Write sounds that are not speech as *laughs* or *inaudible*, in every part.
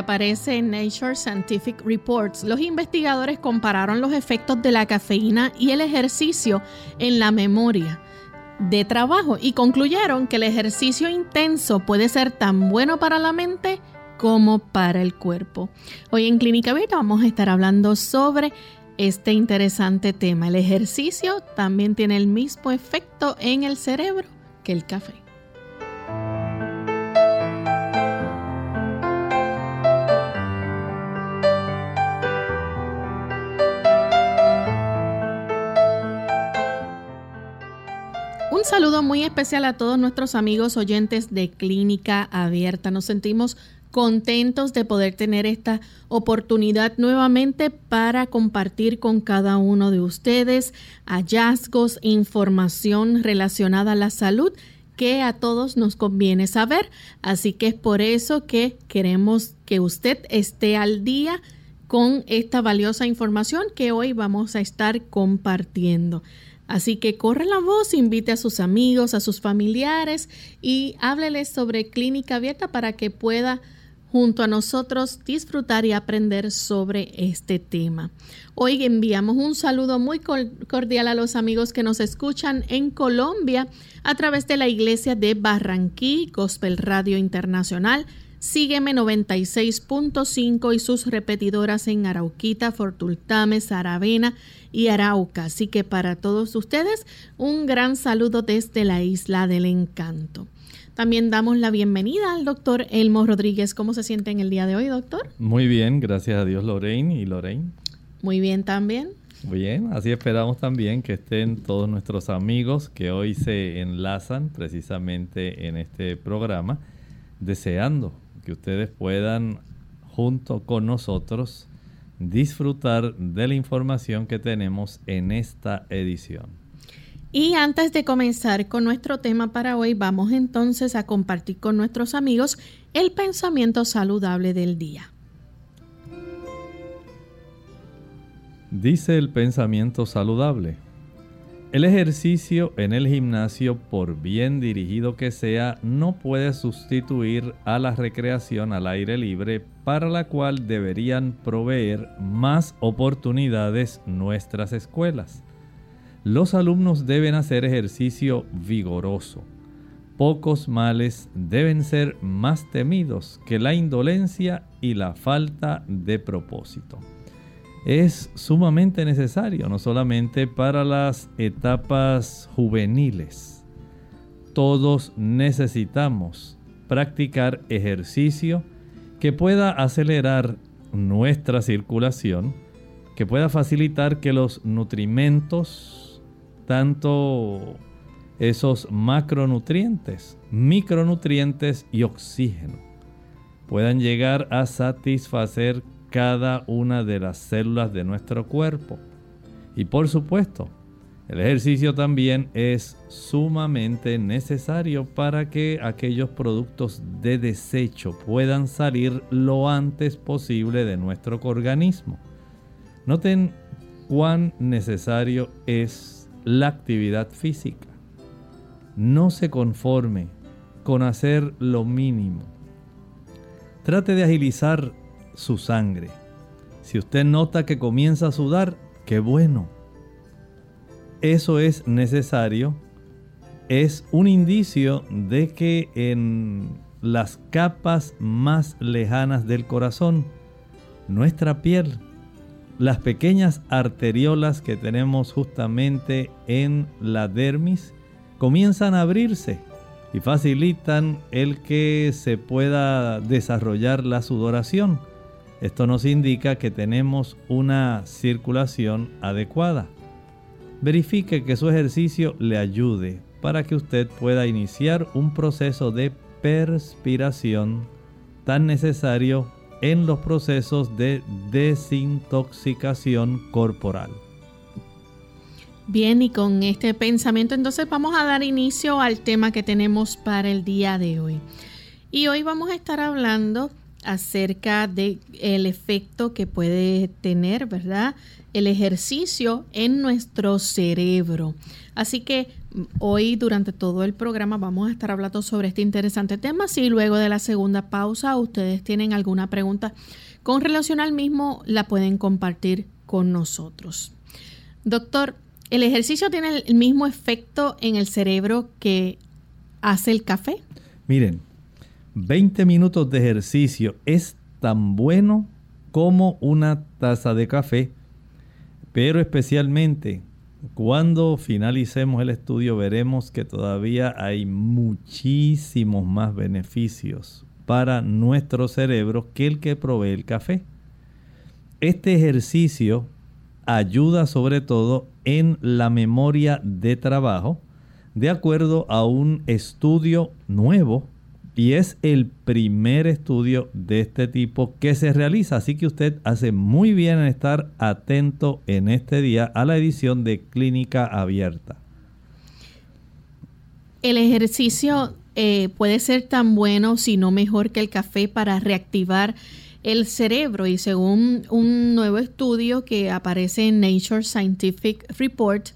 Aparece en Nature Scientific Reports, los investigadores compararon los efectos de la cafeína y el ejercicio en la memoria de trabajo y concluyeron que el ejercicio intenso puede ser tan bueno para la mente como para el cuerpo. Hoy en Clínica Vita vamos a estar hablando sobre este interesante tema. El ejercicio también tiene el mismo efecto en el cerebro que el café. Un saludo muy especial a todos nuestros amigos oyentes de Clínica Abierta. Nos sentimos contentos de poder tener esta oportunidad nuevamente para compartir con cada uno de ustedes hallazgos, información relacionada a la salud que a todos nos conviene saber. Así que es por eso que queremos que usted esté al día con esta valiosa información que hoy vamos a estar compartiendo. Así que corre la voz, invite a sus amigos, a sus familiares y hábleles sobre clínica abierta para que pueda junto a nosotros disfrutar y aprender sobre este tema. Hoy enviamos un saludo muy cordial a los amigos que nos escuchan en Colombia a través de la iglesia de Barranquí, Gospel Radio Internacional, Sígueme 96.5 y sus repetidoras en Arauquita, Fortultame, Saravena y Arauca. Así que para todos ustedes, un gran saludo desde la Isla del Encanto. También damos la bienvenida al doctor Elmo Rodríguez. ¿Cómo se siente en el día de hoy, doctor? Muy bien, gracias a Dios, Lorraine y Lorraine. Muy bien también. Muy bien, así esperamos también que estén todos nuestros amigos que hoy se enlazan precisamente en este programa, deseando que ustedes puedan junto con nosotros disfrutar de la información que tenemos en esta edición. Y antes de comenzar con nuestro tema para hoy, vamos entonces a compartir con nuestros amigos el pensamiento saludable del día. Dice el pensamiento saludable. El ejercicio en el gimnasio, por bien dirigido que sea, no puede sustituir a la recreación al aire libre para la cual deberían proveer más oportunidades nuestras escuelas. Los alumnos deben hacer ejercicio vigoroso. Pocos males deben ser más temidos que la indolencia y la falta de propósito es sumamente necesario, no solamente para las etapas juveniles. Todos necesitamos practicar ejercicio que pueda acelerar nuestra circulación, que pueda facilitar que los nutrimentos, tanto esos macronutrientes, micronutrientes y oxígeno, puedan llegar a satisfacer cada una de las células de nuestro cuerpo. Y por supuesto, El ejercicio también es sumamente necesario para que aquellos productos de desecho puedan salir lo antes posible de nuestro organismo. Noten cuán necesario es la actividad física. No se conforme con hacer lo mínimo. Trate de agilizar su sangre. Si usted nota que comienza a sudar, qué bueno eso es necesario, es un indicio de que en las capas más lejanas del corazón, nuestra piel, las pequeñas arteriolas que tenemos justamente en la dermis, comienzan a abrirse y facilitan el que se pueda desarrollar la sudoración. Esto nos indica que tenemos una circulación adecuada verifique que su ejercicio le ayude para que usted pueda iniciar un proceso de perspiración tan necesario en los procesos de desintoxicación corporal. Bien, y con este pensamiento entonces vamos a dar inicio al tema que tenemos para el día de hoy. Y hoy vamos a estar hablando acerca del el efecto que puede tener, ¿verdad? el ejercicio en nuestro cerebro. Así que mm, hoy durante todo el programa vamos a estar hablando sobre este interesante tema. Si luego de la segunda pausa ustedes tienen alguna pregunta con relación al mismo, la pueden compartir con nosotros. Doctor, ¿el ejercicio tiene el mismo efecto en el cerebro que hace el café? Miren, 20 minutos de ejercicio es tan bueno como una taza de café pero especialmente cuando finalicemos el estudio veremos que todavía hay muchísimos más beneficios para nuestro cerebro que el que provee el café. Este ejercicio ayuda sobre todo en la memoria de trabajo de acuerdo a un estudio nuevo y es el primer estudio de este tipo que se realiza. Así que usted hace muy bien en estar atento en este día a la edición de Clínica Abierta. El ejercicio eh, puede ser tan bueno, si no mejor que el café para reactivar el cerebro y según un nuevo estudio que aparece en Nature Scientific Report,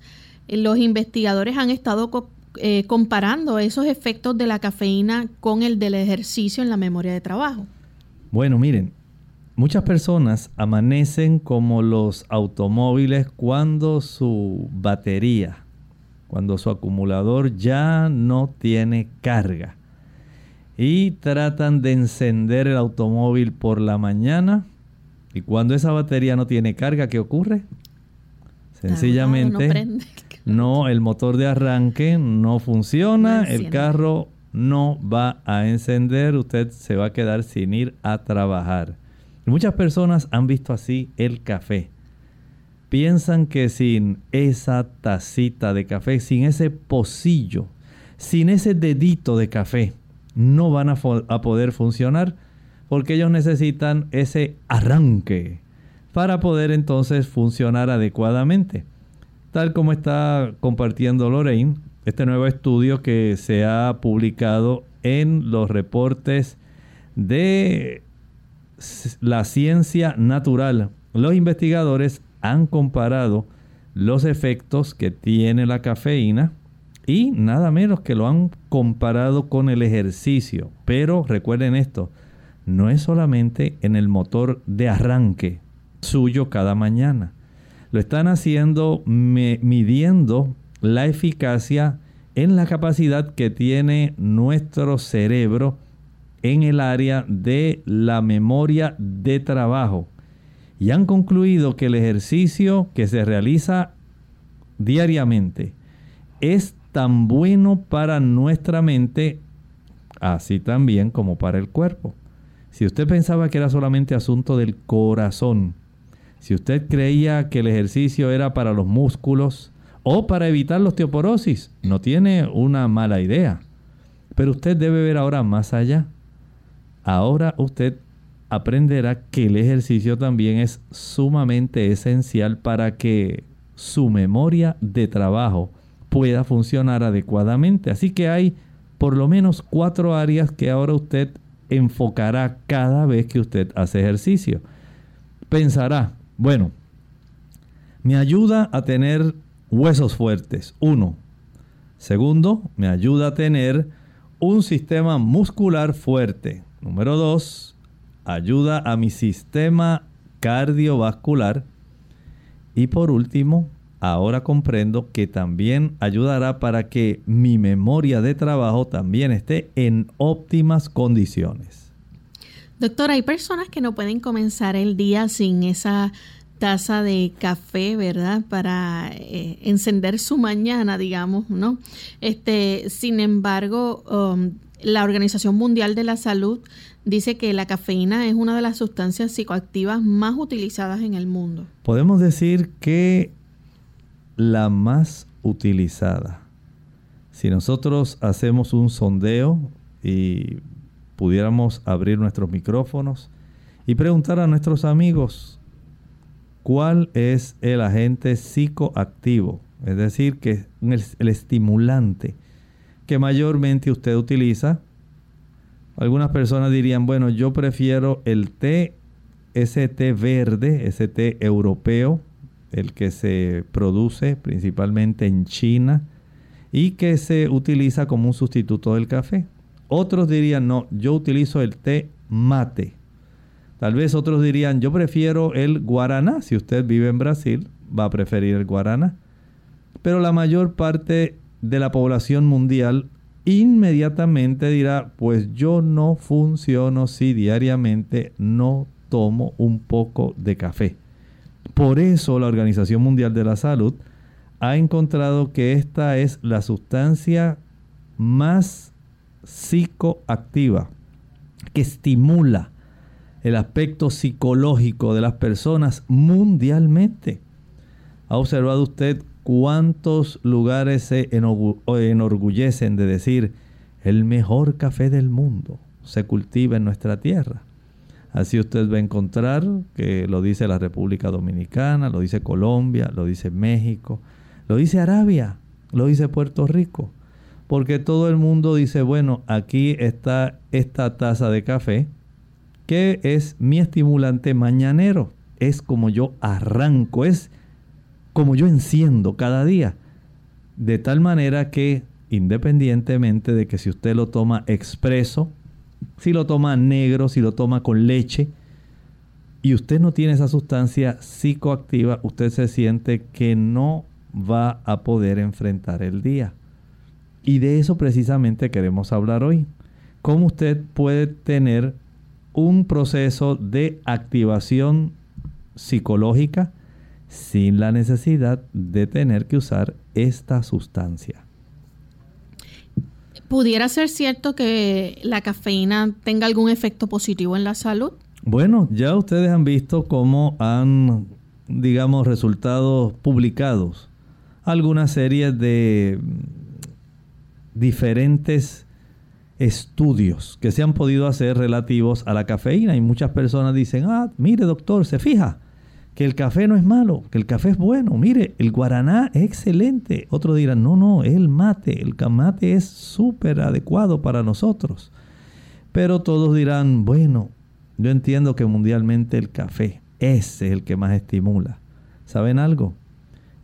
los investigadores han estado eh, comparando esos efectos de la cafeína con el del ejercicio en la memoria de trabajo? Bueno, miren, muchas personas amanecen como los automóviles cuando su batería, cuando su acumulador ya no tiene carga y tratan de encender el automóvil por la mañana y cuando esa batería no tiene carga, ¿qué ocurre? Sencillamente no, el motor de arranque no funciona, el carro no va a encender, usted se va a quedar sin ir a trabajar. muchas personas han visto así el café. Piensan que sin esa tacita de café, sin ese pocillo, sin ese dedito de café, no van a, a poder funcionar porque ellos necesitan ese arranque para poder entonces funcionar adecuadamente tal como está compartiendo Lorraine, este nuevo estudio que se ha publicado en los reportes de la ciencia natural. Los investigadores han comparado los efectos que tiene la cafeína y nada menos que lo han comparado con el ejercicio. Pero recuerden esto, no es solamente en el motor de arranque suyo cada mañana lo están haciendo midiendo la eficacia en la capacidad que tiene nuestro cerebro en el área de la memoria de trabajo. Y han concluido que el ejercicio que se realiza diariamente es tan bueno para nuestra mente, así también como para el cuerpo. Si usted pensaba que era solamente asunto del corazón, si usted creía que el ejercicio era para los músculos o para evitar la osteoporosis, no tiene una mala idea. Pero usted debe ver ahora más allá. Ahora usted aprenderá que el ejercicio también es sumamente esencial para que su memoria de trabajo pueda funcionar adecuadamente. Así que hay por lo menos cuatro áreas que ahora usted enfocará cada vez que usted hace ejercicio. Pensará, bueno, me ayuda a tener huesos fuertes. Uno. Segundo, me ayuda a tener un sistema muscular fuerte. Número dos, ayuda a mi sistema cardiovascular. Y por último, ahora comprendo que también ayudará para que mi memoria de trabajo también esté en óptimas condiciones. Doctor, hay personas que no pueden comenzar el día sin esa taza de café, ¿verdad? Para eh, encender su mañana, digamos, ¿no? Este, sin embargo, um, la Organización Mundial de la Salud dice que la cafeína es una de las sustancias psicoactivas más utilizadas en el mundo. Podemos decir que la más utilizada. Si nosotros hacemos un sondeo y pudiéramos abrir nuestros micrófonos y preguntar a nuestros amigos cuál es el agente psicoactivo, es decir, que es el estimulante que mayormente usted utiliza. Algunas personas dirían, bueno, yo prefiero el té, ese té verde, ese té europeo, el que se produce principalmente en China y que se utiliza como un sustituto del café. Otros dirían, no, yo utilizo el té mate. Tal vez otros dirían, yo prefiero el guaraná. Si usted vive en Brasil, va a preferir el guaraná. Pero la mayor parte de la población mundial inmediatamente dirá, pues yo no funciono si diariamente no tomo un poco de café. Por eso la Organización Mundial de la Salud ha encontrado que esta es la sustancia más psicoactiva, que estimula el aspecto psicológico de las personas mundialmente. ¿Ha observado usted cuántos lugares se enorgullecen de decir el mejor café del mundo se cultiva en nuestra tierra? Así usted va a encontrar que lo dice la República Dominicana, lo dice Colombia, lo dice México, lo dice Arabia, lo dice Puerto Rico. Porque todo el mundo dice, bueno, aquí está esta taza de café, que es mi estimulante mañanero. Es como yo arranco, es como yo enciendo cada día. De tal manera que, independientemente de que si usted lo toma expreso, si lo toma negro, si lo toma con leche, y usted no tiene esa sustancia psicoactiva, usted se siente que no va a poder enfrentar el día. Y de eso precisamente queremos hablar hoy. Cómo usted puede tener un proceso de activación psicológica sin la necesidad de tener que usar esta sustancia. ¿Pudiera ser cierto que la cafeína tenga algún efecto positivo en la salud? Bueno, ya ustedes han visto cómo han, digamos, resultados publicados algunas series de diferentes estudios que se han podido hacer relativos a la cafeína y muchas personas dicen, ah, mire doctor, se fija, que el café no es malo, que el café es bueno. Mire, el guaraná es excelente. Otros dirán, no, no, el mate, el mate es súper adecuado para nosotros. Pero todos dirán, bueno, yo entiendo que mundialmente el café, es el que más estimula. ¿Saben algo?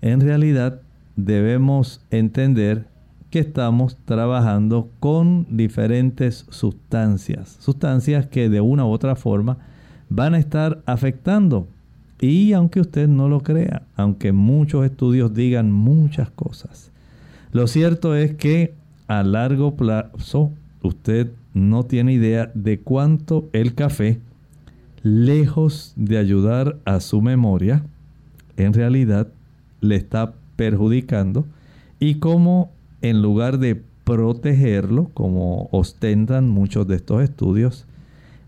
En realidad debemos entender que estamos trabajando con diferentes sustancias, sustancias que de una u otra forma van a estar afectando. Y aunque usted no lo crea, aunque muchos estudios digan muchas cosas, lo cierto es que a largo plazo usted no tiene idea de cuánto el café, lejos de ayudar a su memoria, en realidad le está perjudicando y cómo en lugar de protegerlo, como ostentan muchos de estos estudios,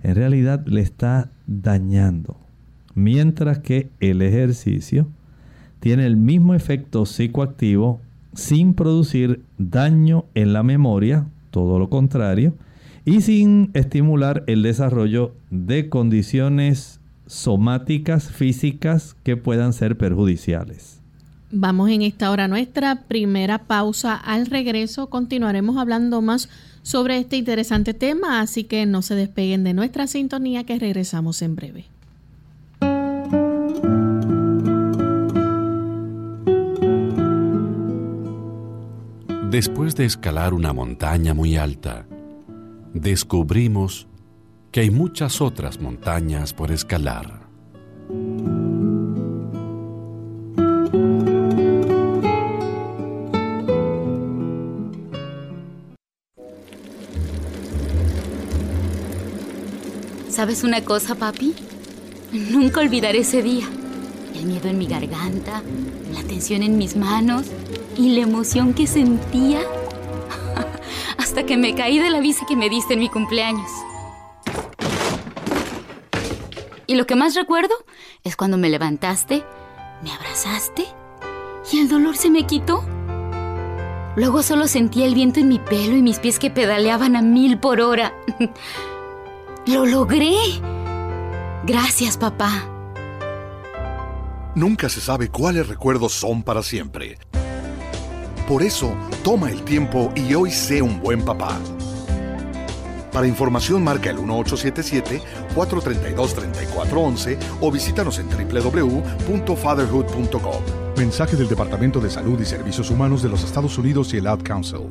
en realidad le está dañando mientras que el ejercicio tiene el mismo efecto psicoactivo sin producir daño en la memoria, todo lo contrario, y sin estimular el desarrollo de condiciones somáticas, físicas que puedan ser perjudiciales. Vamos en esta hora a nuestra primera pausa. Al regreso continuaremos hablando más sobre este interesante tema, así que no se despeguen de nuestra sintonía que regresamos en breve. Después de escalar una montaña muy alta, descubrimos que hay muchas otras montañas por escalar. ¿Sabes una cosa, papi? Nunca olvidaré ese día. El miedo en mi garganta, la tensión en mis manos y la emoción que sentía *laughs* hasta que me caí de la bici que me diste en mi cumpleaños. Y lo que más recuerdo es cuando me levantaste, me abrazaste y el dolor se me quitó. Luego solo sentía el viento en mi pelo y mis pies que pedaleaban a mil por hora. *laughs* ¡Lo logré! Gracias, papá. Nunca se sabe cuáles recuerdos son para siempre. Por eso, toma el tiempo y hoy sé un buen papá. Para información marca el 1877-432-3411 o visítanos en www.fatherhood.com. Mensaje del Departamento de Salud y Servicios Humanos de los Estados Unidos y el Ad Council.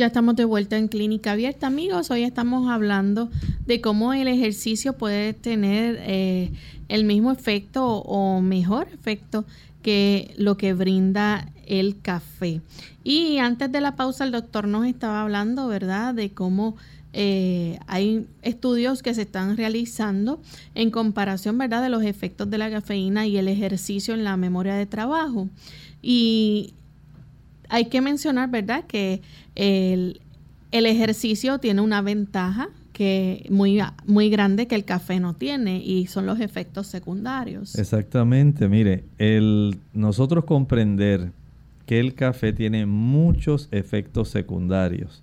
Ya estamos de vuelta en Clínica Abierta, amigos. Hoy estamos hablando de cómo el ejercicio puede tener eh, el mismo efecto o mejor efecto que lo que brinda el café. Y antes de la pausa, el doctor nos estaba hablando, ¿verdad?, de cómo eh, hay estudios que se están realizando en comparación, ¿verdad?, de los efectos de la cafeína y el ejercicio en la memoria de trabajo. Y hay que mencionar, ¿verdad?, que el, ejercicio tiene una ventaja que muy, muy grande que el café no tiene y son los efectos secundarios. Exactamente, mire, nosotros comprender que el café tiene muchos efectos secundarios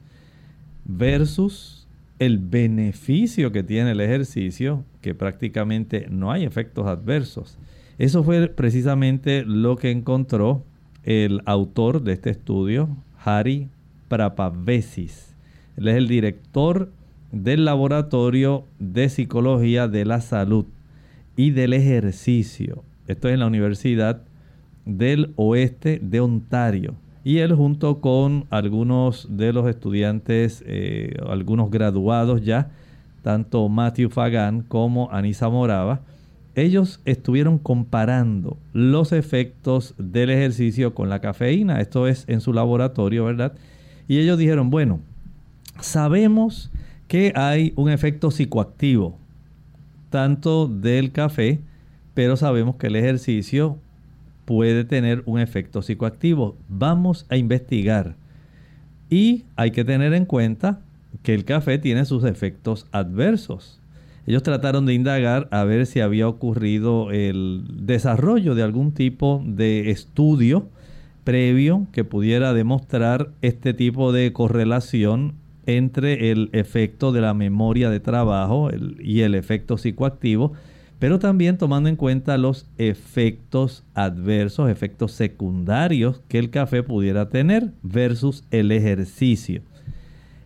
versus el beneficio que tiene el ejercicio, que prácticamente no hay efectos adversos. Eso fue precisamente lo que encontró el autor de este estudio, Hari Prapavesis. Él es el director del Laboratorio de Psicología de la Salud y del Ejercicio. Esto es en la Universidad del Oeste de Ontario. Y él junto con algunos de los estudiantes, eh, algunos graduados ya, tanto Matthew Fagan como Anisa Morava, ellos estuvieron comparando los efectos del ejercicio con la cafeína. Esto es en su laboratorio, ¿verdad? Y ellos dijeron, bueno, sabemos que hay un efecto psicoactivo, tanto del café, pero sabemos que el ejercicio puede tener un efecto psicoactivo. Vamos a investigar. Y hay que tener en cuenta que el café tiene sus efectos adversos. Ellos trataron de indagar a ver si había ocurrido el desarrollo de algún tipo de estudio previo que pudiera demostrar este tipo de correlación entre el efecto de la memoria de trabajo y el efecto psicoactivo, pero también tomando en cuenta los efectos adversos, efectos secundarios que el café pudiera tener versus el ejercicio.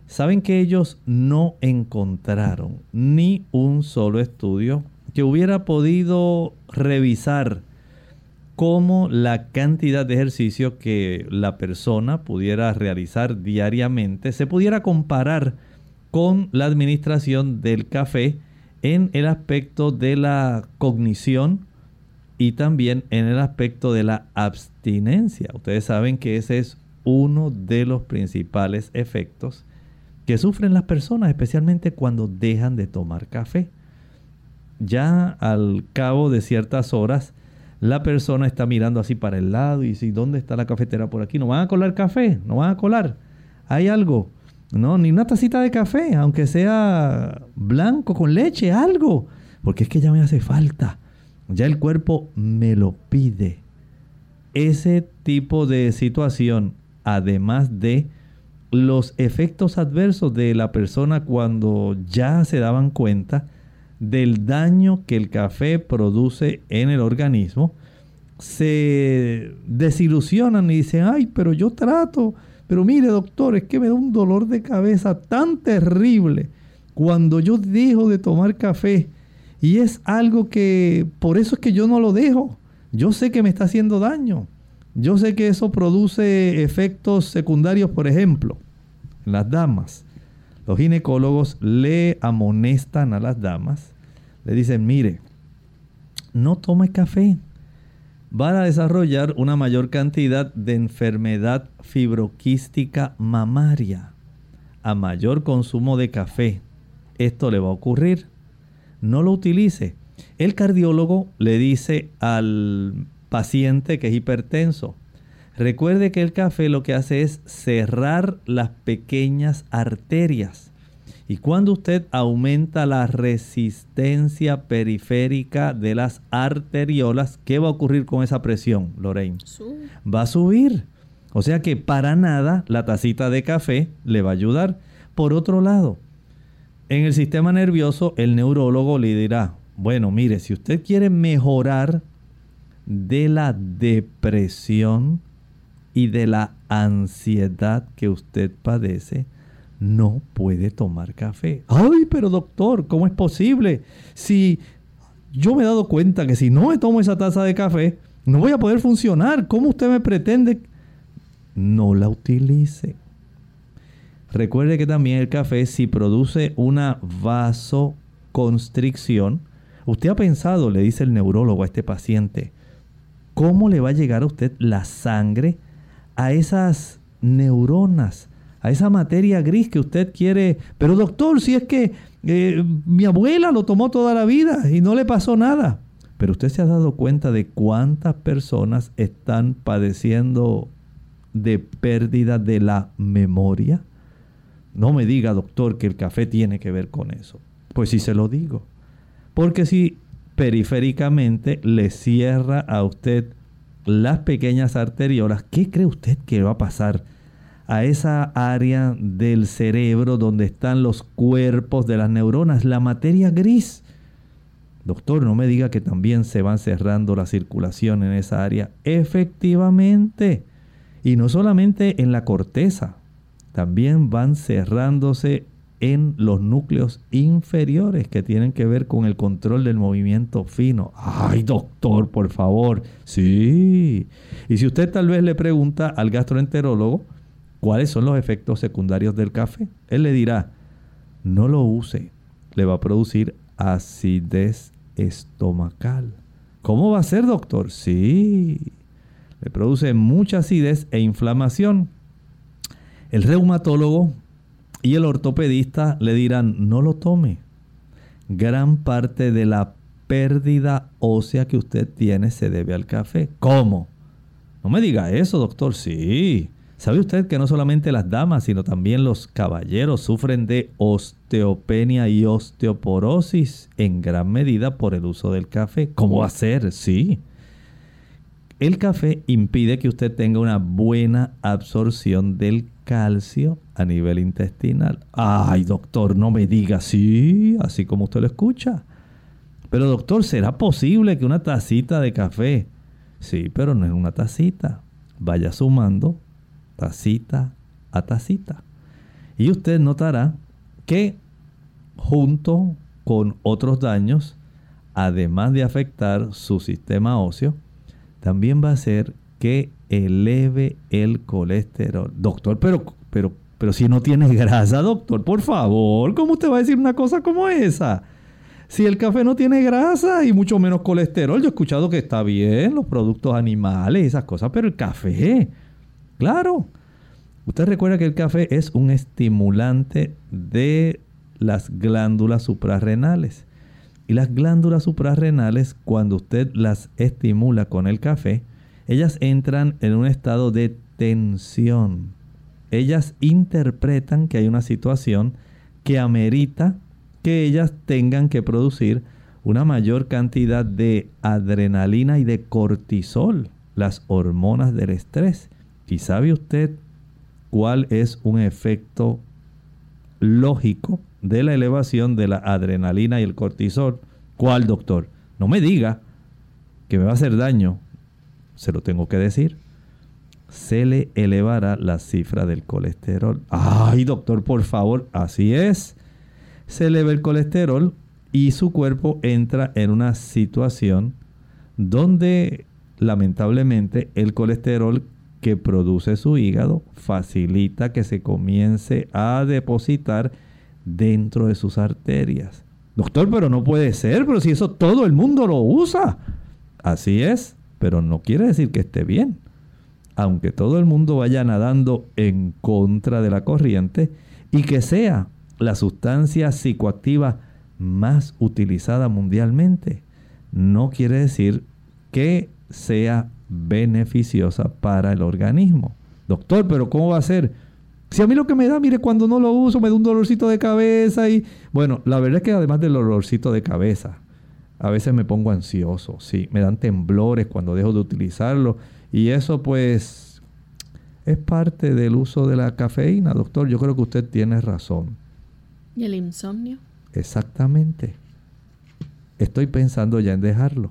Saben que ellos no encontraron ni un solo estudio que hubiera podido revisar cómo la cantidad de ejercicio que la persona pudiera realizar diariamente se pudiera comparar con la administración del café en el aspecto de la cognición y también en el aspecto de la abstinencia. Ustedes saben que ese es uno de los principales efectos que sufren las personas, especialmente cuando dejan de tomar café. Ya al cabo de ciertas horas, la persona está mirando así para el lado y dice, ¿dónde está la cafetera por aquí? ¿No van a colar café? ¿No van a colar? Hay algo. No, ni una tacita de café, aunque sea blanco con leche, algo. Porque es que ya me hace falta. Ya el cuerpo me lo pide. Ese tipo de situación, además de los efectos adversos de la persona cuando ya se daban cuenta del daño que el café produce en el organismo, se desilusionan y dicen, ay, pero yo trato, pero mire doctor, es que me da un dolor de cabeza tan terrible cuando yo dejo de tomar café. Y es algo que, por eso es que yo no lo dejo. Yo sé que me está haciendo daño. Yo sé que eso produce efectos secundarios, por ejemplo, las damas. Los ginecólogos le amonestan a las damas, le dicen, mire, no tome café. Van a desarrollar una mayor cantidad de enfermedad fibroquística mamaria. A mayor consumo de café, esto le va a ocurrir. No lo utilice. El cardiólogo le dice al paciente que es hipertenso. Recuerde que el café lo que hace es cerrar las pequeñas arterias. Y cuando usted aumenta la resistencia periférica de las arteriolas, ¿qué va a ocurrir con esa presión, Lorraine? Va a subir. O sea que para nada la tacita de café le va a ayudar. Por otro lado, en el sistema nervioso, el neurólogo le dirá, bueno, mire, si usted quiere mejorar de la depresión y de la ansiedad que usted padece, no puede tomar café. Ay, pero doctor, ¿cómo es posible? Si yo me he dado cuenta que si no me tomo esa taza de café, no voy a poder funcionar. ¿Cómo usted me pretende? No la utilice. Recuerde que también el café, si produce una vasoconstricción, usted ha pensado, le dice el neurólogo a este paciente, cómo le va a llegar a usted la sangre a esas neuronas, a esa materia gris que usted quiere. Pero doctor, si es que eh, mi abuela lo tomó toda la vida y no le pasó nada. Pero usted se ha dado cuenta de cuántas personas están padeciendo de pérdida de la memoria. No me diga, doctor, que el café tiene que ver con eso. Pues sí se lo digo. Porque si periféricamente le cierra a usted las pequeñas arteriolas, ¿qué cree usted que va a pasar a esa área del cerebro donde están los cuerpos de las neuronas, la materia gris? Doctor, no me diga que también se van cerrando la circulación en esa área. Efectivamente. Y no solamente en la corteza, también van cerrándose en los núcleos inferiores que tienen que ver con el control del movimiento fino. Ay, doctor, por favor. Sí. Y si usted tal vez le pregunta al gastroenterólogo cuáles son los efectos secundarios del café, él le dirá, no lo use, le va a producir acidez estomacal. ¿Cómo va a ser, doctor? Sí, le produce mucha acidez e inflamación. El reumatólogo y el ortopedista le dirán, no lo tome. Gran parte de la pérdida ósea que usted tiene se debe al café. ¿Cómo? No me diga eso, doctor. Sí. ¿Sabe usted que no solamente las damas, sino también los caballeros sufren de osteopenia y osteoporosis en gran medida por el uso del café? ¿Cómo va a ser? Sí. El café impide que usted tenga una buena absorción del calcio a nivel intestinal. Ay, doctor, no me diga sí, así como usted lo escucha. Pero doctor, ¿será posible que una tacita de café? Sí, pero no es una tacita. Vaya sumando tacita a tacita. Y usted notará que junto con otros daños, además de afectar su sistema óseo, también va a hacer que eleve el colesterol. Doctor, pero, pero, pero si no tienes *laughs* grasa, doctor, por favor, ¿cómo usted va a decir una cosa como esa? Si el café no tiene grasa y mucho menos colesterol, yo he escuchado que está bien los productos animales, esas cosas, pero el café, claro. Usted recuerda que el café es un estimulante de las glándulas suprarrenales. Y las glándulas suprarrenales, cuando usted las estimula con el café, ellas entran en un estado de tensión. Ellas interpretan que hay una situación que amerita que ellas tengan que producir una mayor cantidad de adrenalina y de cortisol, las hormonas del estrés. ¿Y sabe usted cuál es un efecto lógico de la elevación de la adrenalina y el cortisol. ¿Cuál, doctor? No me diga que me va a hacer daño. Se lo tengo que decir. Se le elevará la cifra del colesterol. Ay, doctor, por favor, así es. Se eleva el colesterol y su cuerpo entra en una situación donde lamentablemente el colesterol que produce su hígado facilita que se comience a depositar dentro de sus arterias. Doctor, pero no puede ser, pero si eso todo el mundo lo usa. Así es, pero no quiere decir que esté bien. Aunque todo el mundo vaya nadando en contra de la corriente y que sea la sustancia psicoactiva más utilizada mundialmente, no quiere decir que sea beneficiosa para el organismo. Doctor, pero ¿cómo va a ser? Si a mí lo que me da, mire, cuando no lo uso me da un dolorcito de cabeza y... Bueno, la verdad es que además del dolorcito de cabeza, a veces me pongo ansioso, sí, me dan temblores cuando dejo de utilizarlo y eso pues es parte del uso de la cafeína, doctor. Yo creo que usted tiene razón. ¿Y el insomnio? Exactamente. Estoy pensando ya en dejarlo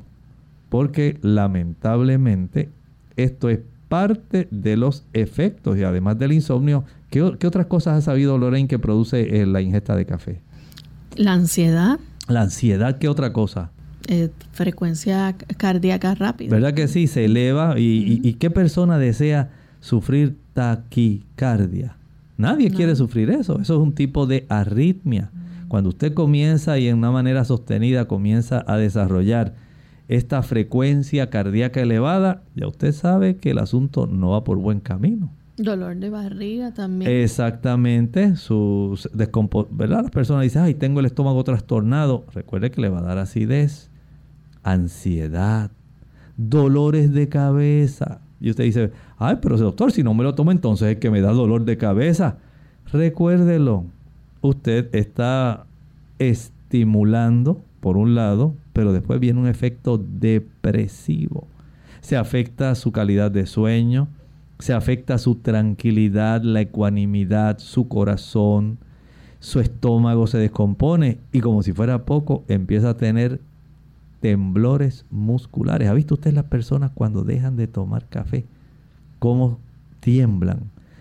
porque lamentablemente esto es parte de los efectos y además del insomnio, ¿qué, otras cosas ha sabido Lorraine que produce eh, la ingesta de café? La ansiedad. La ansiedad, ¿qué otra cosa? Eh, frecuencia cardíaca rápida. ¿Verdad que sí? Se eleva. ¿Y, qué persona desea sufrir taquicardia? Nadie quiere sufrir eso. Eso es un tipo de arritmia. Cuando usted comienza y en una manera sostenida comienza a desarrollar esta frecuencia cardíaca elevada, ya usted sabe que el asunto no va por buen camino. Dolor de barriga también. Exactamente, sus ¿verdad? Las personas dicen, ay, tengo el estómago trastornado. Recuerde que le va a dar acidez, ansiedad, dolores de cabeza. Y usted dice, ay, pero doctor, si no me lo tomo entonces es que me da dolor de cabeza. Recuérdelo, usted está estimulando, por un lado, pero después viene un efecto depresivo. Se afecta su calidad de sueño, se afecta su tranquilidad, la ecuanimidad, su corazón, su estómago se descompone y como si fuera poco empieza a tener temblores musculares. ¿Ha visto usted las personas cuando dejan de tomar café? ¿Cómo tiemblan?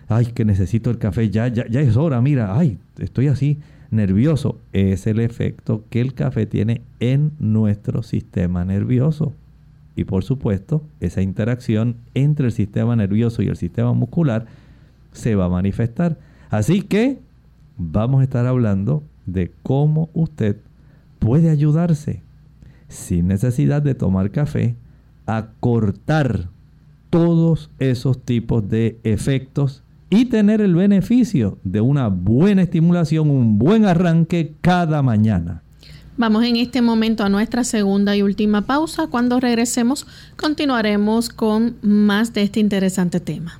Ay, que necesito el café, ya, ya, ya es hora, mira, ay, estoy así nervioso es el efecto que el café tiene en nuestro sistema nervioso. Y por supuesto, esa interacción entre el sistema nervioso y el sistema muscular se va a manifestar. Así que vamos a estar hablando de cómo usted puede ayudarse sin necesidad de tomar café a cortar todos esos tipos de efectos y tener el beneficio de una buena estimulación, un buen arranque cada mañana. Vamos en este momento a nuestra segunda y última pausa. Cuando regresemos continuaremos con más de este interesante tema.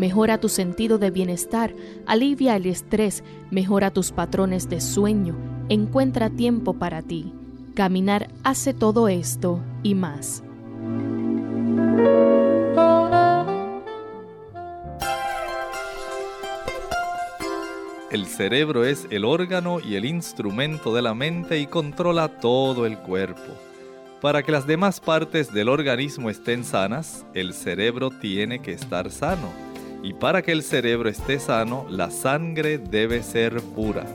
Mejora tu sentido de bienestar, alivia el estrés, mejora tus patrones de sueño, encuentra tiempo para ti. Caminar hace todo esto y más. El cerebro es el órgano y el instrumento de la mente y controla todo el cuerpo. Para que las demás partes del organismo estén sanas, el cerebro tiene que estar sano. Y para que el cerebro esté sano, la sangre debe ser pura.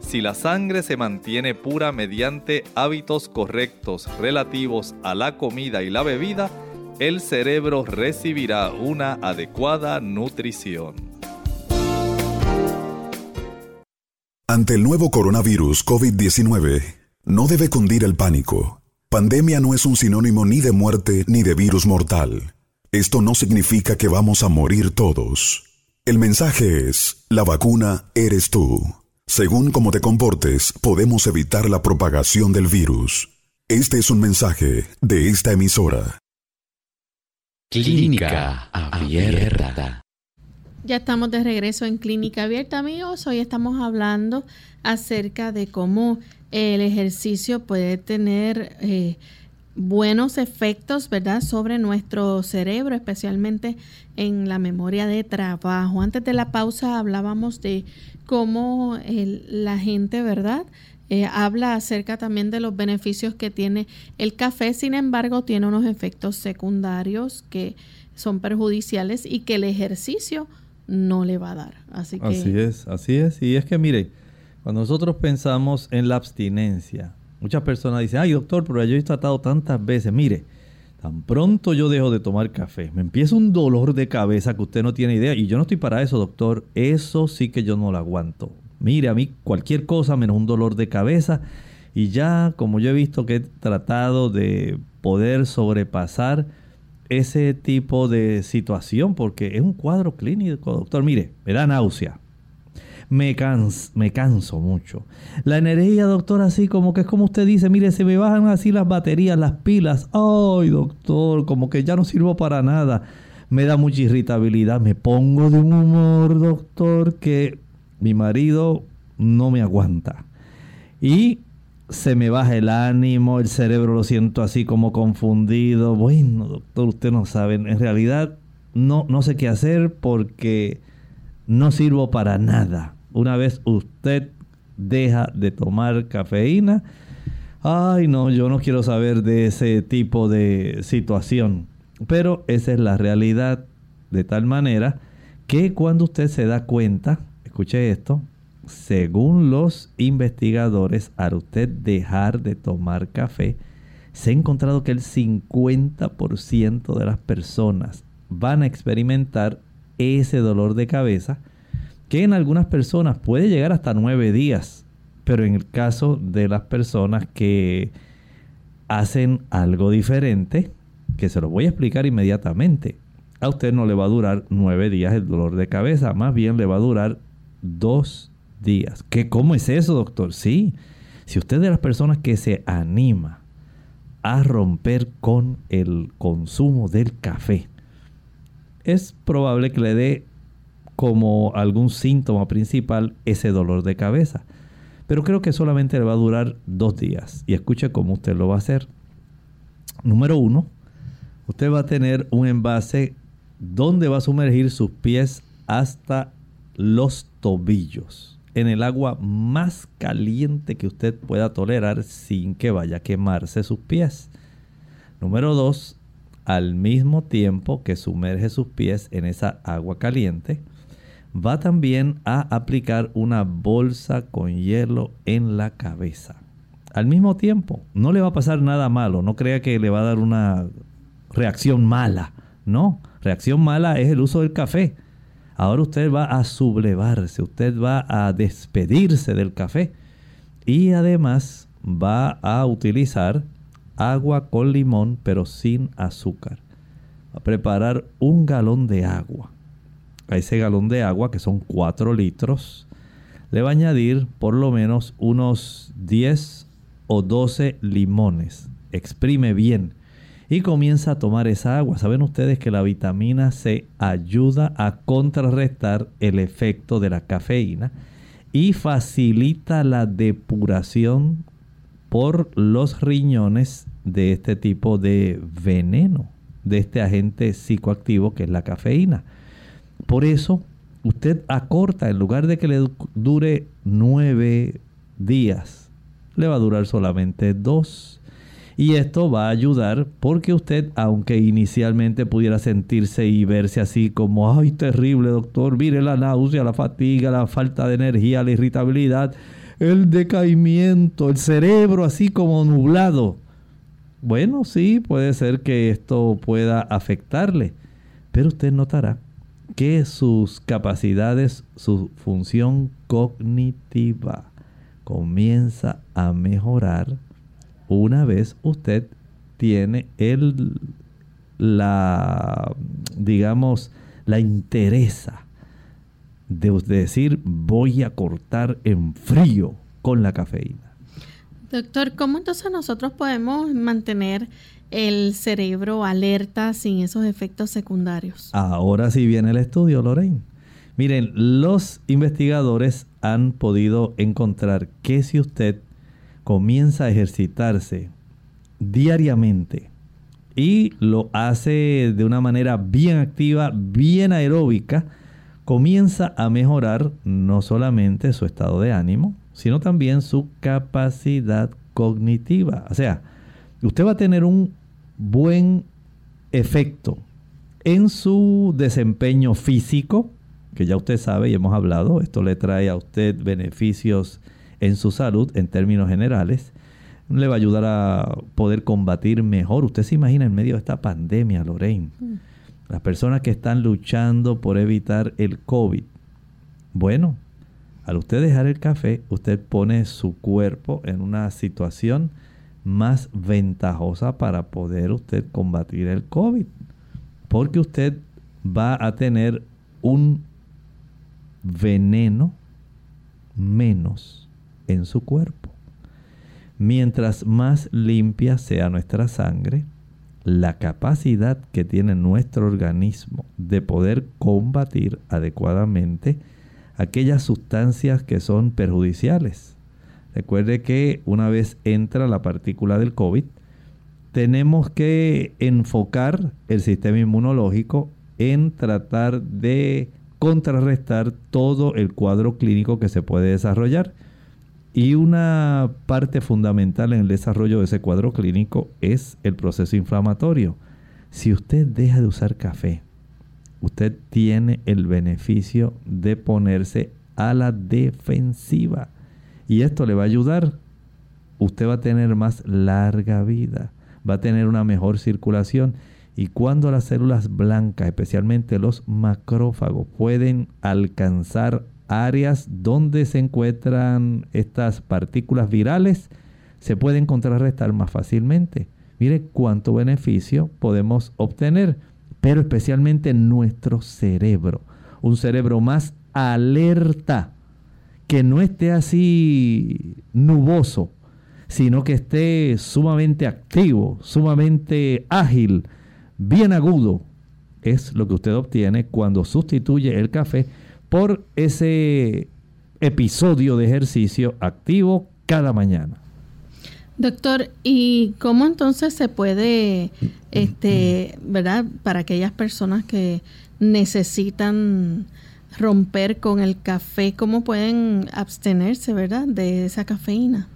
Si la sangre se mantiene pura mediante hábitos correctos relativos a la comida y la bebida, el cerebro recibirá una adecuada nutrición. Ante el nuevo coronavirus COVID-19, no debe cundir el pánico. Pandemia no es un sinónimo ni de muerte ni de virus mortal. Esto no significa que vamos a morir todos. El mensaje es, la vacuna eres tú. Según cómo te comportes, podemos evitar la propagación del virus. Este es un mensaje de esta emisora. Clínica Abierta. Ya estamos de regreso en Clínica Abierta, amigos. Hoy estamos hablando acerca de cómo el ejercicio puede tener eh, buenos efectos, ¿verdad?, sobre nuestro cerebro, especialmente en la memoria de trabajo. Antes de la pausa hablábamos de cómo la gente, ¿verdad?, eh, habla acerca también de los beneficios que tiene el café, sin embargo, tiene unos efectos secundarios que son perjudiciales y que el ejercicio no le va a dar. Así, que... así es, así es. Y es que mire, cuando nosotros pensamos en la abstinencia, muchas personas dicen, ay doctor, pero yo he tratado tantas veces, mire, tan pronto yo dejo de tomar café, me empieza un dolor de cabeza que usted no tiene idea. Y yo no estoy para eso, doctor, eso sí que yo no lo aguanto. Mire, a mí cualquier cosa menos un dolor de cabeza. Y ya, como yo he visto que he tratado de poder sobrepasar ese tipo de situación porque es un cuadro clínico, doctor. Mire, me da náusea. Me, me canso mucho. La energía, doctor, así como que es como usted dice, mire, se me bajan así las baterías, las pilas. Ay, doctor, como que ya no sirvo para nada. Me da mucha irritabilidad. Me pongo de un humor, doctor, que mi marido no me aguanta. Y se me baja el ánimo, el cerebro lo siento así como confundido. Bueno, doctor, usted no sabe. En realidad no, no sé qué hacer porque no sirvo para nada. Una vez usted deja de tomar cafeína, ay no, yo no quiero saber de ese tipo de situación. Pero esa es la realidad de tal manera que cuando usted se da cuenta, escuche esto, según los investigadores, al usted dejar de tomar café, se ha encontrado que el 50% de las personas van a experimentar ese dolor de cabeza, que en algunas personas puede llegar hasta nueve días, pero en el caso de las personas que hacen algo diferente, que se lo voy a explicar inmediatamente, a usted no le va a durar nueve días el dolor de cabeza, más bien le va a durar dos días. ¿Qué, ¿Cómo es eso, doctor? Sí, si usted es de las personas que se anima a romper con el consumo del café, es probable que le dé como algún síntoma principal ese dolor de cabeza. Pero creo que solamente le va a durar dos días. Y escuche cómo usted lo va a hacer. Número uno, usted va a tener un envase donde va a sumergir sus pies hasta los tobillos en el agua más caliente que usted pueda tolerar sin que vaya a quemarse sus pies. Número 2. Al mismo tiempo que sumerge sus pies en esa agua caliente, va también a aplicar una bolsa con hielo en la cabeza. al mismo tiempo. No le va a pasar nada malo, no crea que le va a dar una reacción mala. No, reacción mala es el uso del café. Ahora usted va a sublevarse, usted va a despedirse del café y además va a utilizar agua con limón pero sin azúcar. Va a preparar un galón de agua. A ese galón de agua, que son 4 litros, le va a añadir por lo menos unos 10 o 12 limones. Exprime bien y comienza a tomar esa agua. Saben ustedes que la vitamina C ayuda a contrarrestar el efecto de la cafeína y facilita la depuración por los riñones de este tipo de veneno, de este agente psicoactivo que es la cafeína. Por eso usted acorta, en lugar de que le dure nueve días, le va a durar solamente dos y esto va a ayudar porque usted, aunque inicialmente pudiera sentirse y verse así como, ay, terrible doctor, mire la náusea, la fatiga, la falta de energía, la irritabilidad, el decaimiento, el cerebro así como nublado. Bueno, sí, puede ser que esto pueda afectarle, pero usted notará que sus capacidades, su función cognitiva comienza a mejorar una vez usted tiene el, la, digamos, la interesa de decir voy a cortar en frío con la cafeína. Doctor, ¿cómo entonces nosotros podemos mantener el cerebro alerta sin esos efectos secundarios? Ahora sí viene el estudio, Lorraine. Miren, los investigadores han podido encontrar que si usted comienza a ejercitarse diariamente y lo hace de una manera bien activa, bien aeróbica, comienza a mejorar no solamente su estado de ánimo, sino también su capacidad cognitiva. O sea, usted va a tener un buen efecto en su desempeño físico, que ya usted sabe y hemos hablado, esto le trae a usted beneficios en su salud en términos generales. Le va a ayudar a poder combatir mejor. Usted se imagina en medio de esta pandemia, Lorraine, mm. las personas que están luchando por evitar el COVID. Bueno, al usted dejar el café, usted pone su cuerpo en una situación más ventajosa para poder usted combatir el COVID. Porque usted va a tener un veneno menos en su cuerpo. Mientras más limpia sea nuestra sangre, la capacidad que tiene nuestro organismo de poder combatir adecuadamente aquellas sustancias que son perjudiciales. Recuerde que una vez entra la partícula del COVID, tenemos que enfocar el sistema inmunológico en tratar de contrarrestar todo el cuadro clínico que se puede desarrollar. Y una parte fundamental en el desarrollo de ese cuadro clínico es el proceso inflamatorio. Si usted deja de usar café, usted tiene el beneficio de ponerse a la defensiva. Y esto le va a ayudar. Usted va a tener más larga vida, va a tener una mejor circulación. Y cuando las células blancas, especialmente los macrófagos, pueden alcanzar áreas donde se encuentran estas partículas virales se pueden contrarrestar más fácilmente. Mire cuánto beneficio podemos obtener, pero especialmente nuestro cerebro. Un cerebro más alerta, que no esté así nuboso, sino que esté sumamente activo, sumamente ágil, bien agudo. Es lo que usted obtiene cuando sustituye el café por ese episodio de ejercicio activo cada mañana. Doctor, ¿y cómo entonces se puede, este, verdad, para aquellas personas que necesitan romper con el café, cómo pueden abstenerse, verdad, de esa cafeína?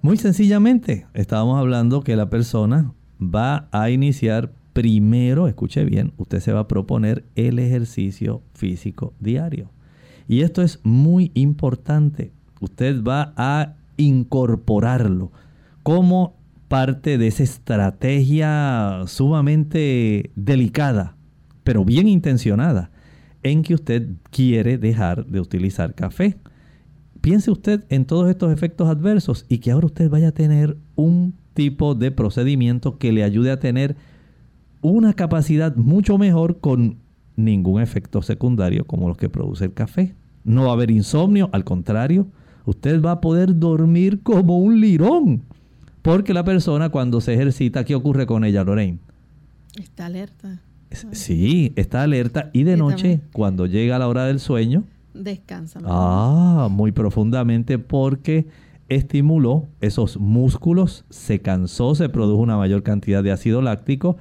Muy sencillamente, estábamos hablando que la persona va a iniciar primero, escuche bien, usted se va a proponer el ejercicio físico diario. Y esto es muy importante. Usted va a incorporarlo como parte de esa estrategia sumamente delicada, pero bien intencionada, en que usted quiere dejar de utilizar café. Piense usted en todos estos efectos adversos y que ahora usted vaya a tener un tipo de procedimiento que le ayude a tener una capacidad mucho mejor con ningún efecto secundario como los que produce el café. No va a haber insomnio, al contrario, usted va a poder dormir como un lirón. Porque la persona cuando se ejercita, ¿qué ocurre con ella, Lorraine? Está alerta. Sí, está alerta y de noche, cuando llega la hora del sueño, descansa. Ah, muy profundamente porque estimuló esos músculos, se cansó, se produjo una mayor cantidad de ácido láctico.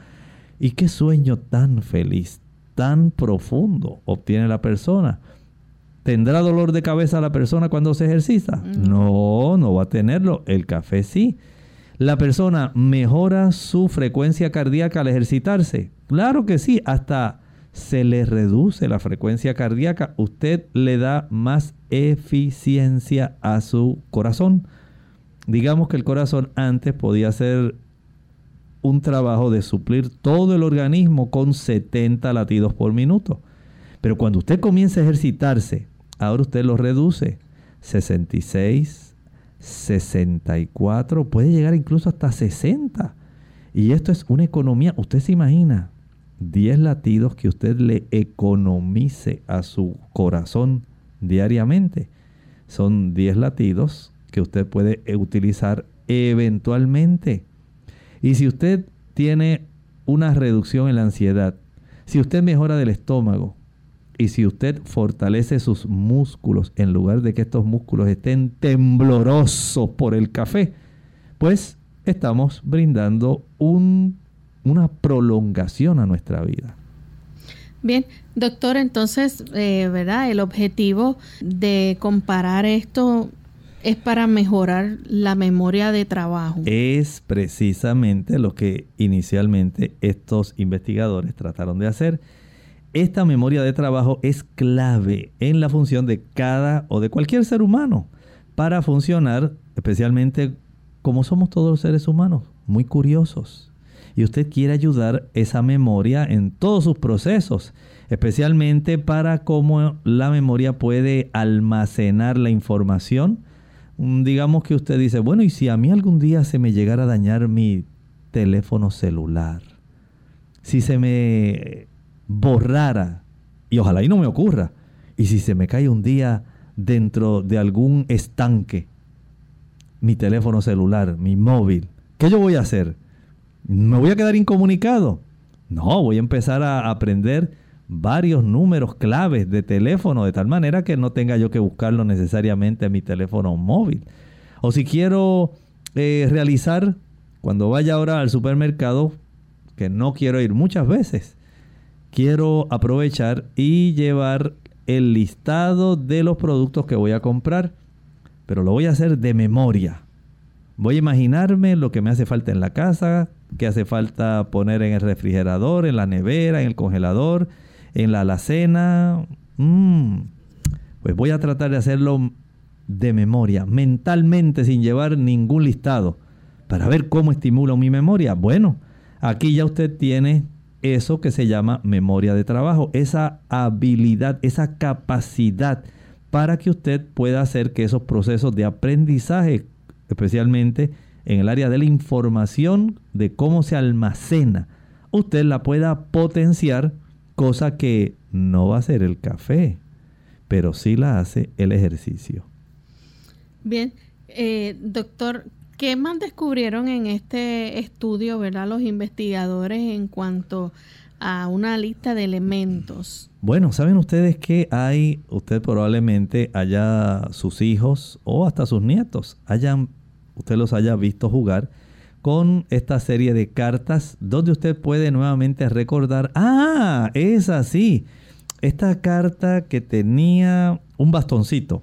Y qué sueño tan feliz, tan profundo obtiene la persona. ¿Tendrá dolor de cabeza la persona cuando se ejercita? Mm. No, no va a tenerlo. El café sí. ¿La persona mejora su frecuencia cardíaca al ejercitarse? Claro que sí, hasta se le reduce la frecuencia cardíaca. Usted le da más eficiencia a su corazón. Digamos que el corazón antes podía hacer un trabajo de suplir todo el organismo con 70 latidos por minuto. Pero cuando usted comienza a ejercitarse, ahora usted lo reduce. 66, 64, puede llegar incluso hasta 60. Y esto es una economía, usted se imagina, 10 latidos que usted le economice a su corazón diariamente. Son 10 latidos que usted puede utilizar eventualmente. Y si usted tiene una reducción en la ansiedad, si usted mejora del estómago y si usted fortalece sus músculos en lugar de que estos músculos estén temblorosos por el café, pues estamos brindando una prolongación a nuestra vida. Bien, doctor, entonces, eh, ¿verdad? El objetivo de comparar esto es para mejorar la memoria de trabajo. Es precisamente lo que inicialmente estos investigadores trataron de hacer. Esta memoria de trabajo es clave en la función de cada o de cualquier ser humano para funcionar, especialmente como somos todos los seres humanos, muy curiosos. Y usted quiere ayudar esa memoria en todos sus procesos, especialmente para cómo la memoria puede almacenar la información digamos que usted dice, bueno, ¿y si a mí algún día se me llegara a dañar mi teléfono celular? Si se me borrara, y ojalá y no me ocurra, y si se me cae un día dentro de algún estanque, mi teléfono celular, mi móvil, ¿qué yo voy a hacer? ¿Me voy a quedar incomunicado? No, voy a empezar a aprender varios números claves de teléfono de tal manera que no tenga yo que buscarlo necesariamente en mi teléfono móvil. O si quiero eh, realizar, cuando vaya ahora al supermercado, que no quiero ir muchas veces, quiero aprovechar y llevar el listado de los productos que voy a comprar, pero lo voy a hacer de memoria. Voy a imaginarme lo que me hace falta en la casa, que hace falta poner en el refrigerador, en la nevera, en el congelador, en la alacena. Mm, pues voy a tratar de hacerlo de memoria, mentalmente, sin llevar ningún listado, para ver cómo estimulo mi memoria. Bueno, aquí ya usted tiene eso que se llama memoria de trabajo, esa habilidad, esa capacidad para que usted pueda hacer que esos procesos de aprendizaje, especialmente en el área de la información, de cómo se almacena, usted la pueda potenciar cosa que no va a ser el café, pero sí la hace el ejercicio. Bien, eh, doctor, ¿qué más descubrieron en este estudio, verdad, los investigadores en cuanto a una lista de elementos? Bueno, saben ustedes que hay, usted probablemente haya sus hijos o hasta sus nietos, hayan, usted los haya visto jugar con esta serie de cartas donde usted puede nuevamente recordar, ah, es así, esta carta que tenía un bastoncito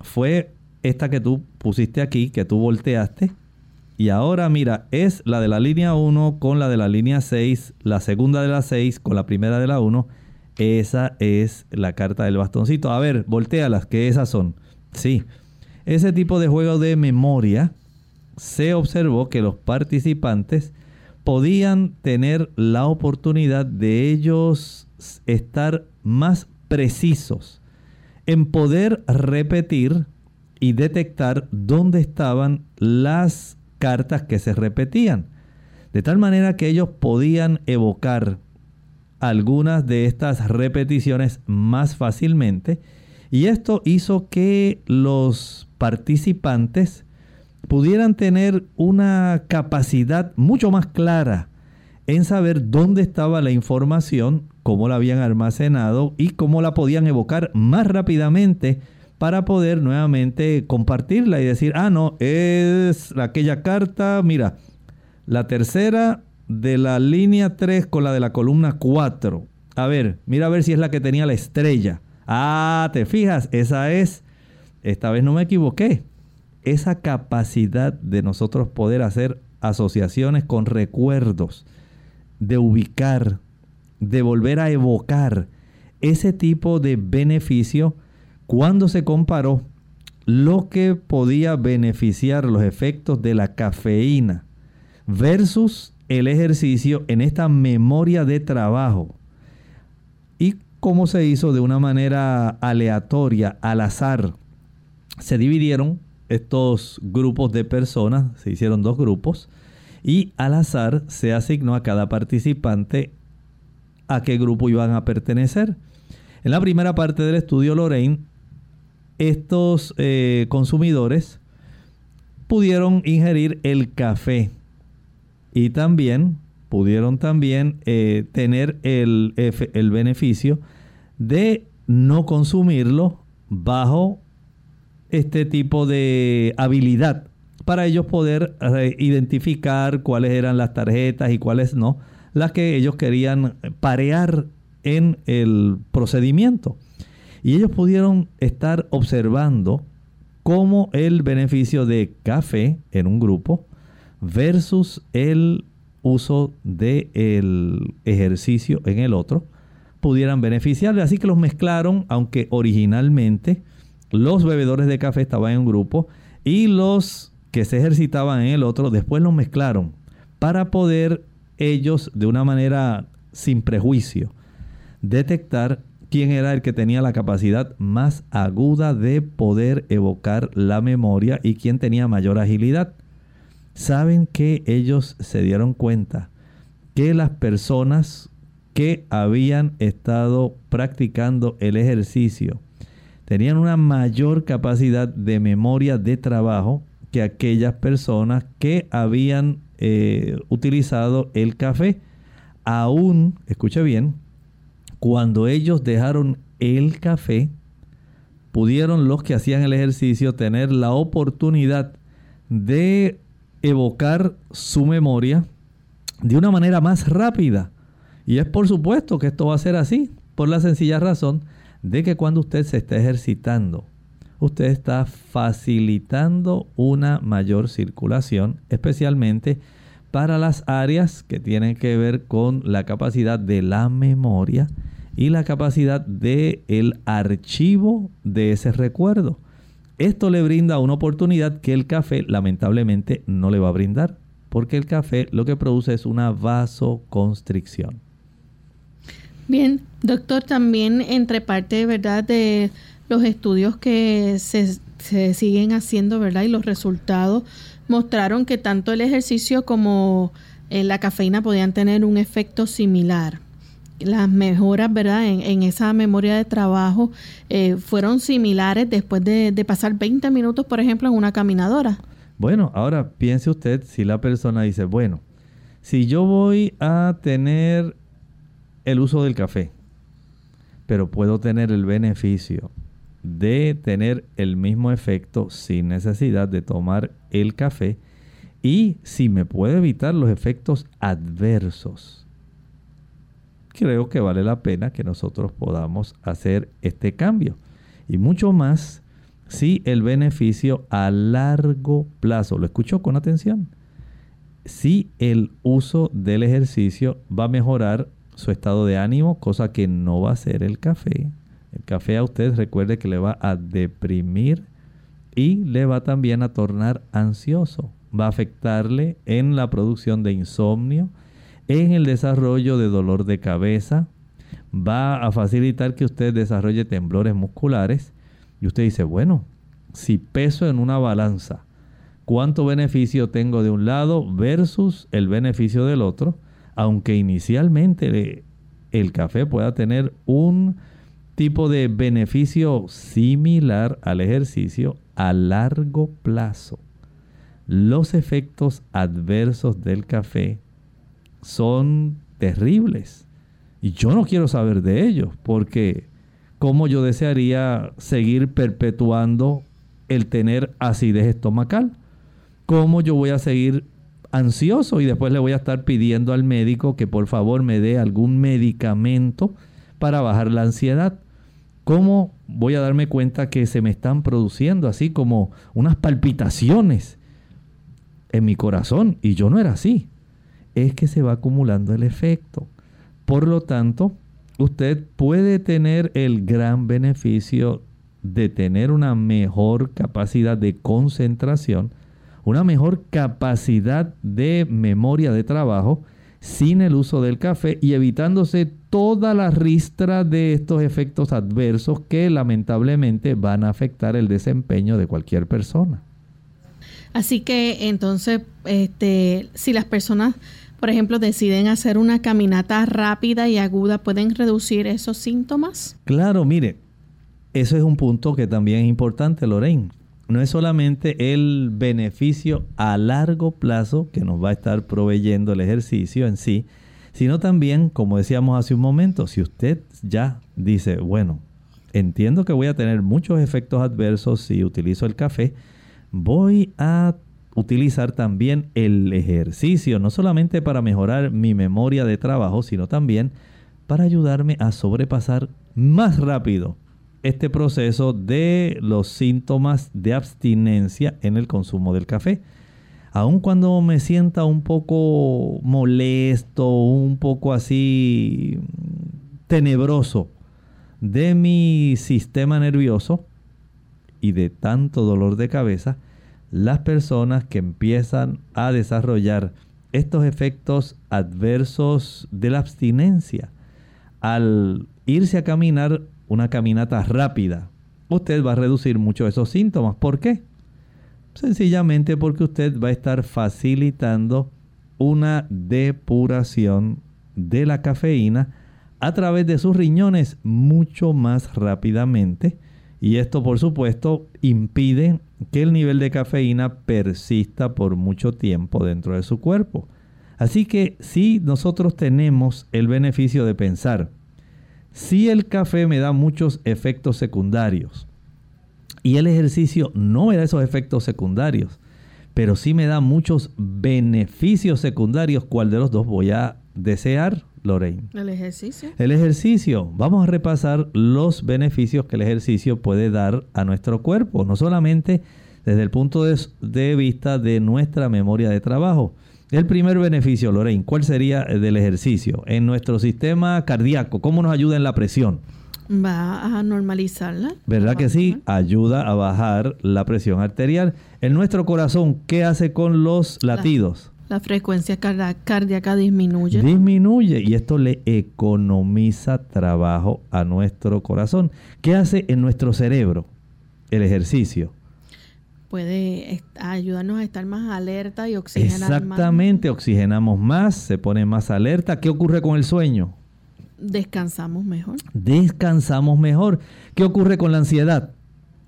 fue esta que tú pusiste aquí, que tú volteaste. Y ahora mira, es la de la línea 1 con la de la línea 6, la segunda de la 6 con la primera de la 1. Esa es la carta del bastoncito. A ver, voltealas, que esas son. Sí, ese tipo de juego de memoria, se observó que los participantes podían tener la oportunidad de ellos estar más precisos en poder repetir y detectar dónde estaban las cartas que se repetían. De tal manera que ellos podían evocar algunas de estas repeticiones más fácilmente y esto hizo que los participantes pudieran tener una capacidad mucho más clara en saber dónde estaba la información, cómo la habían almacenado y cómo la podían evocar más rápidamente para poder nuevamente compartirla y decir, ah, no, es aquella carta, mira, la tercera de la línea 3 con la de la columna 4. A ver, mira a ver si es la que tenía la estrella. Ah, te fijas, esa es. Esta vez no me equivoqué. Esa capacidad de nosotros poder hacer asociaciones con recuerdos, de ubicar, de volver a evocar ese tipo de beneficio cuando se comparó lo que podía beneficiar los efectos de la cafeína versus el ejercicio en esta memoria de trabajo y cómo se hizo de una manera aleatoria, al azar. Se dividieron estos grupos de personas, se hicieron dos grupos y al azar se asignó a cada participante a qué grupo iban a pertenecer. En la primera parte del estudio, Lorraine, estos eh, consumidores pudieron ingerir el café y también pudieron también eh, tener el, el beneficio de no consumirlo bajo este tipo de habilidad para ellos poder eh, identificar cuáles eran las tarjetas y cuáles no, las que ellos querían parear en el procedimiento. Y ellos pudieron estar observando cómo el beneficio de café en un grupo versus el uso del ejercicio en el otro pudieran beneficiarle. Así que los mezclaron, aunque originalmente los bebedores de café estaban en un grupo y los que se ejercitaban en el otro, después los mezclaron para poder ellos de una manera sin prejuicio detectar quién era el que tenía la capacidad más aguda de poder evocar la memoria y quién tenía mayor agilidad. Saben que ellos se dieron cuenta que las personas que habían estado practicando el ejercicio tenían una mayor capacidad de memoria de trabajo que aquellas personas que habían eh, utilizado el café. Aún, escuche bien, cuando ellos dejaron el café, pudieron los que hacían el ejercicio tener la oportunidad de evocar su memoria de una manera más rápida. Y es por supuesto que esto va a ser así, por la sencilla razón de que cuando usted se está ejercitando, usted está facilitando una mayor circulación, especialmente para las áreas que tienen que ver con la capacidad de la memoria y la capacidad de el archivo de ese recuerdo. Esto le brinda una oportunidad que el café lamentablemente no le va a brindar, porque el café lo que produce es una vasoconstricción. Bien, doctor, también entre parte, ¿verdad?, de los estudios que se, siguen haciendo, ¿verdad? Y los resultados mostraron que tanto el ejercicio como eh, la cafeína podían tener un efecto similar. Las mejoras, ¿verdad? En, esa memoria de trabajo eh, fueron similares después de, de pasar 20 minutos, por ejemplo, en una caminadora. Bueno, ahora piense usted si la persona dice, bueno, si yo voy a tener el uso del café, pero puedo tener el beneficio de tener el mismo efecto sin necesidad de tomar el café y si me puede evitar los efectos adversos. Creo que vale la pena que nosotros podamos hacer este cambio y mucho más si el beneficio a largo plazo, lo escucho con atención, si el uso del ejercicio va a mejorar su estado de ánimo, cosa que no va a ser el café. El café a usted recuerde que le va a deprimir y le va también a tornar ansioso. Va a afectarle en la producción de insomnio, en el desarrollo de dolor de cabeza, va a facilitar que usted desarrolle temblores musculares. Y usted dice, bueno, si peso en una balanza, ¿cuánto beneficio tengo de un lado versus el beneficio del otro? Aunque inicialmente el café pueda tener un tipo de beneficio similar al ejercicio a largo plazo. Los efectos adversos del café son terribles. Y yo no quiero saber de ellos, porque cómo yo desearía seguir perpetuando el tener acidez estomacal. ¿Cómo yo voy a seguir ansioso y después le voy a estar pidiendo al médico que por favor me dé algún medicamento para bajar la ansiedad? ¿Cómo voy a darme cuenta que se me están produciendo así como unas palpitaciones en mi corazón? Y yo no era así. Es que se va acumulando el efecto. Por lo tanto, usted puede tener el gran beneficio de tener una mejor capacidad de concentración, una mejor capacidad de memoria de trabajo sin el uso del café y evitándose toda la ristra de estos efectos adversos que lamentablemente van a afectar el desempeño de cualquier persona. Así que entonces, este, si las personas por ejemplo, deciden hacer una caminata rápida y aguda, ¿pueden reducir esos síntomas? Claro, mire, eso es un punto que también es importante, Lorraine. No es solamente el beneficio a largo plazo que nos va a estar proveyendo el ejercicio en sí, sino también, como decíamos hace un momento, si usted ya dice, bueno, entiendo que voy a tener muchos efectos adversos si utilizo el café, voy a utilizar también el ejercicio, no solamente para mejorar mi memoria de trabajo, sino también para ayudarme a sobrepasar más rápido este proceso de los síntomas de abstinencia en el consumo del café. Aun cuando me sienta un poco molesto, un poco así tenebroso de mi sistema nervioso y de tanto dolor de cabeza, las personas que empiezan a desarrollar estos efectos adversos de la abstinencia al irse a caminar una caminata rápida, usted va a reducir mucho esos síntomas. ¿Por qué? Sencillamente porque usted va a estar facilitando una depuración de la cafeína a través de sus riñones mucho más rápidamente. Y esto, por supuesto, impide que el nivel de cafeína persista por mucho tiempo dentro de su cuerpo. Así que si nosotros tenemos el beneficio de pensar, si el café me da muchos efectos secundarios y el ejercicio no me da esos efectos secundarios, pero sí me da muchos beneficios secundarios, ¿cuál de los dos voy a desear? Lorraine. El ejercicio. El ejercicio. Vamos a repasar los beneficios que el ejercicio puede dar a nuestro cuerpo, no solamente desde el punto de, vista de nuestra memoria de trabajo. El primer beneficio, Lorraine, ¿cuál sería del ejercicio? En nuestro sistema cardíaco, ¿cómo nos ayuda en la presión? Va a normalizarla. ¿Verdad que sí? Ayuda a bajar la presión arterial. En nuestro corazón, ¿qué hace con los latidos? La frecuencia cardíaca disminuye. Disminuye y esto le economiza trabajo a nuestro corazón. ¿Qué hace en nuestro cerebro? El ejercicio. Puede ayudarnos a estar más alerta y oxigenar Exactamente, oxigenamos más, se pone más alerta. ¿Qué ocurre con el sueño? Descansamos mejor. Descansamos mejor. ¿Qué ocurre con la ansiedad?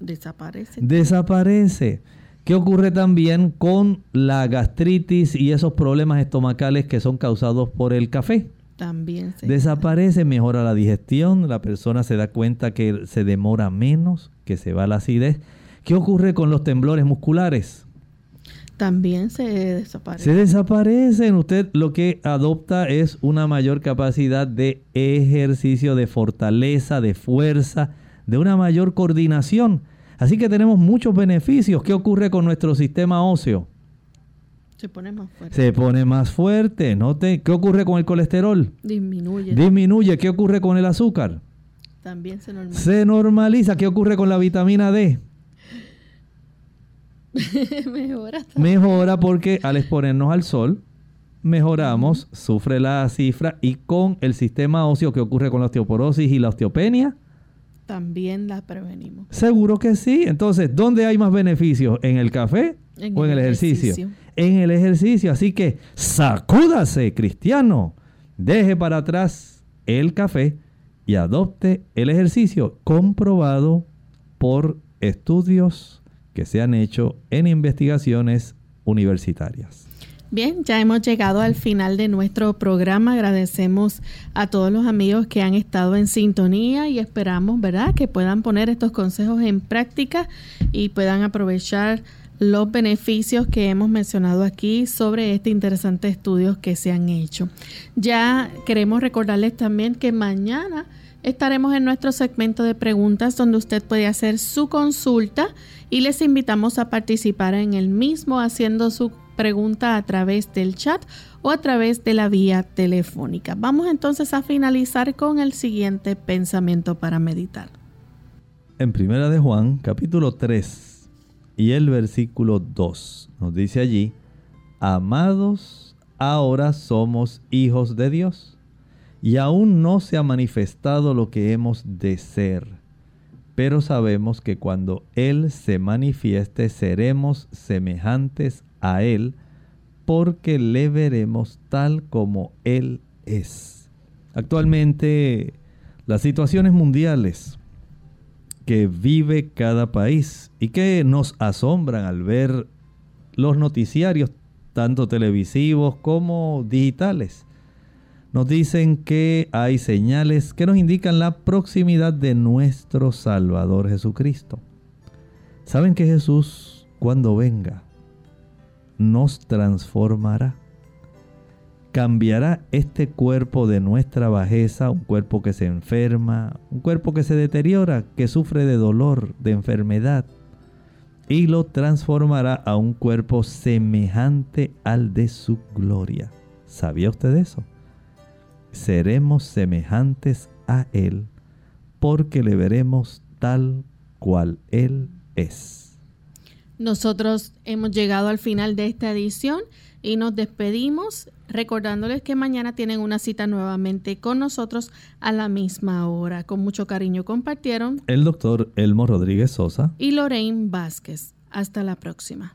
Desaparece. Desaparece. ¿Qué ocurre también con la gastritis y esos problemas estomacales que son causados por el café? También se desaparece, mejora la digestión, la persona se da cuenta que se demora menos, que se va la acidez. ¿Qué ocurre con los temblores musculares? También se desaparecen. Se desaparecen. Usted lo que adopta es una mayor capacidad de ejercicio, de fortaleza, de fuerza, de una mayor coordinación. Así que tenemos muchos beneficios. ¿Qué ocurre con nuestro sistema óseo? Se pone más fuerte. Se pone más fuerte. ¿Note? ¿Qué ocurre con el colesterol? Disminuye. Disminuye. ¿Qué ocurre con el azúcar? También se normaliza. Se normaliza. ¿Qué ocurre con la vitamina D? *laughs* mejora. Mejora porque al exponernos al sol, mejoramos, sufre la cifra y con el sistema óseo que ocurre con la osteoporosis y la osteopenia, también la prevenimos. Seguro que sí. Entonces, ¿dónde hay más beneficios? ¿En el café o en el ejercicio? En el ejercicio. Así que sacúdase, cristiano. Deje para atrás el café y adopte el ejercicio comprobado por estudios que se han hecho en investigaciones universitarias. Bien, ya hemos llegado al final de nuestro programa. Agradecemos a todos los amigos que han estado en sintonía y esperamos, ¿verdad?, que puedan poner estos consejos en práctica y puedan aprovechar los beneficios que hemos mencionado aquí sobre este interesante estudio que se han hecho. Ya queremos recordarles también que mañana estaremos en nuestro segmento de preguntas donde usted puede hacer su consulta y les invitamos a participar en el mismo haciendo su pregunta a través del chat o a través de la vía telefónica. Vamos entonces a finalizar con el siguiente pensamiento para meditar. En Primera de Juan, capítulo 3 y el versículo 2 nos dice allí, amados, ahora somos hijos de Dios y aún no se ha manifestado lo que hemos de ser. Pero sabemos que cuando Él se manifieste seremos semejantes a Él, porque le veremos tal como Él es. Actualmente, las situaciones mundiales que vive cada país y que nos asombran al ver los noticiarios, tanto televisivos como digitales, nos dicen que hay señales que nos indican la proximidad de nuestro Salvador Jesucristo. ¿Saben que Jesús, cuando venga, nos transformará. Cambiará este cuerpo de nuestra bajeza, un cuerpo que se enferma, un cuerpo que se deteriora, que sufre de dolor, de enfermedad, y lo transformará a un cuerpo semejante al de su gloria. ¿Sabía usted eso? Seremos semejantes a Él porque le veremos tal cual Él es. Nosotros hemos llegado al final de esta edición y nos despedimos recordándoles que mañana tienen una cita nuevamente con nosotros a la misma hora. Con mucho cariño compartieron el doctor Elmo Rodríguez Sosa y Lorraine Vázquez. Hasta la próxima.